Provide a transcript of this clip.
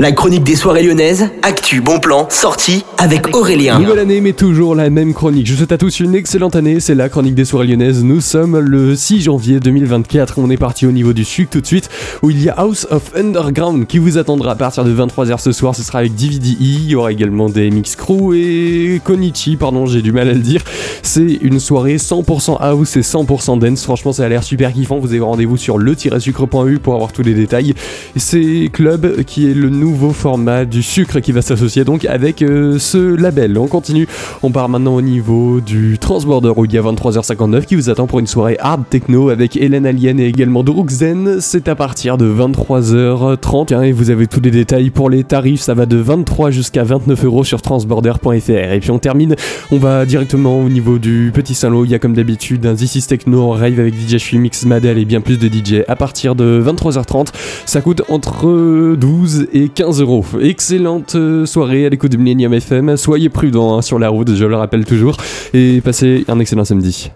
La chronique des soirées lyonnaises, actu, bon plan, sortie avec Aurélien. Nouvelle année, mais toujours la même chronique. Je souhaite à tous une excellente année. C'est la chronique des soirées lyonnaises. Nous sommes le 6 janvier 2024. On est parti au niveau du sucre tout de suite, où il y a House of Underground qui vous attendra à partir de 23h ce soir. Ce sera avec DVDE. Il y aura également des Mix Crew et Konichi. Pardon, j'ai du mal à le dire. C'est une soirée 100% house et 100% dance. Franchement, ça a l'air super kiffant. Vous avez rendez-vous sur le-sucre.eu pour avoir tous les détails. C'est Club qui est le nouveau nouveau format du sucre qui va s'associer donc avec euh, ce label. On continue, on part maintenant au niveau du Transborder où il y a 23h59 qui vous attend pour une soirée hard techno avec Hélène Alien et également Druxen. C'est à partir de 23h30 hein, et vous avez tous les détails pour les tarifs. Ça va de 23 jusqu'à 29 euros sur transborder.fr. Et puis on termine, on va directement au niveau du Petit Saint-Lô. Il y a comme d'habitude un This is Techno en rave avec DJ Shui Mix Madel et bien plus de DJ à partir de 23h30. Ça coûte entre 12 et 15 15 euros. Excellente euh, soirée à l'écoute de Millennium FM. Soyez prudents hein, sur la route, je le rappelle toujours. Et passez un excellent samedi.